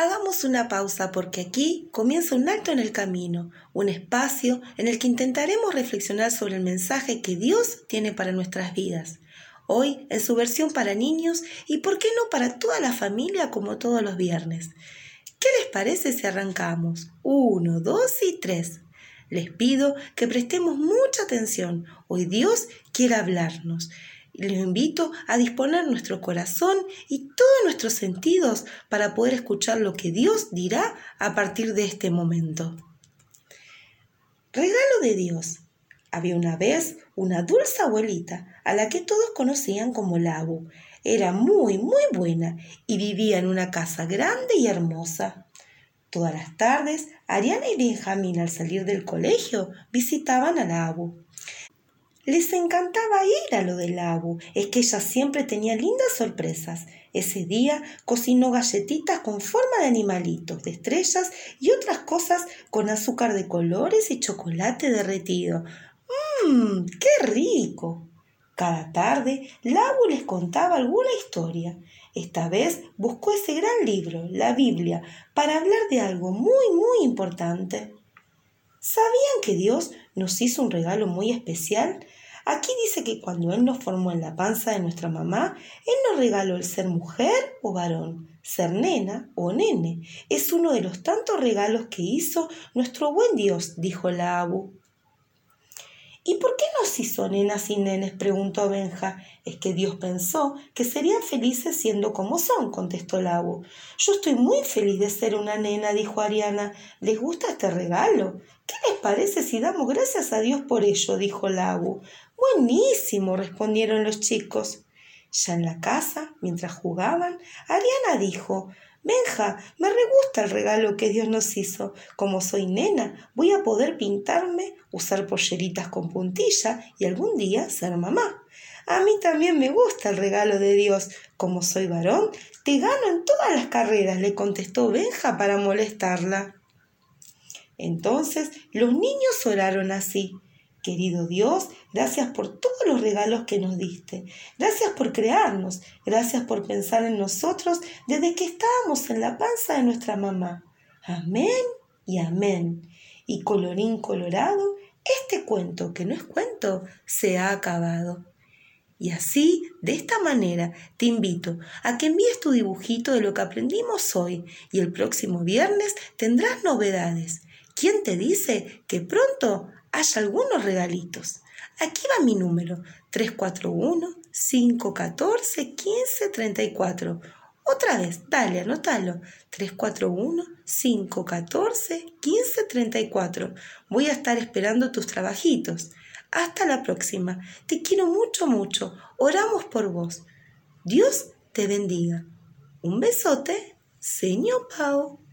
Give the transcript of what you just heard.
Hagamos una pausa porque aquí comienza un acto en el camino, un espacio en el que intentaremos reflexionar sobre el mensaje que Dios tiene para nuestras vidas. Hoy en su versión para niños y por qué no para toda la familia como todos los viernes. ¿Qué les parece si arrancamos? Uno, dos y tres. Les pido que prestemos mucha atención. Hoy Dios quiere hablarnos les invito a disponer nuestro corazón y todos nuestros sentidos para poder escuchar lo que Dios dirá a partir de este momento. Regalo de Dios. Había una vez una dulce abuelita a la que todos conocían como Labu. Era muy, muy buena y vivía en una casa grande y hermosa. Todas las tardes, Ariana y Benjamín al salir del colegio visitaban a Labu. Les encantaba ir a lo del lago, es que ella siempre tenía lindas sorpresas. Ese día cocinó galletitas con forma de animalitos, de estrellas y otras cosas con azúcar de colores y chocolate derretido. ¡Mmm! ¡Qué rico! Cada tarde, Labu les contaba alguna historia. Esta vez buscó ese gran libro, la Biblia, para hablar de algo muy, muy importante. ¿Sabían que Dios nos hizo un regalo muy especial? Aquí dice que cuando Él nos formó en la panza de nuestra mamá, Él nos regaló el ser mujer o varón, ser nena o nene. Es uno de los tantos regalos que hizo nuestro buen Dios, dijo la Abu. ¿Y por qué nos hizo nenas y nenes? preguntó Benja. Es que Dios pensó que serían felices siendo como son, contestó la Abu. Yo estoy muy feliz de ser una nena, dijo Ariana. ¿Les gusta este regalo? ¿Qué les parece si damos gracias a Dios por ello? dijo la Abu. Buenísimo, respondieron los chicos. Ya en la casa, mientras jugaban, Ariana dijo Benja, me re gusta el regalo que Dios nos hizo. Como soy nena, voy a poder pintarme, usar polleritas con puntilla y algún día ser mamá. A mí también me gusta el regalo de Dios. Como soy varón, te gano en todas las carreras, le contestó Benja para molestarla. Entonces los niños oraron así. Querido Dios, gracias por todos los regalos que nos diste. Gracias por crearnos. Gracias por pensar en nosotros desde que estábamos en la panza de nuestra mamá. Amén y amén. Y colorín colorado, este cuento, que no es cuento, se ha acabado. Y así, de esta manera, te invito a que envíes tu dibujito de lo que aprendimos hoy y el próximo viernes tendrás novedades. ¿Quién te dice que pronto hay algunos regalitos. Aquí va mi número, 341-514-1534. Otra vez, dale, anótalo. 341-514-1534. Voy a estar esperando tus trabajitos. Hasta la próxima. Te quiero mucho, mucho. Oramos por vos. Dios te bendiga. Un besote, señor Pau.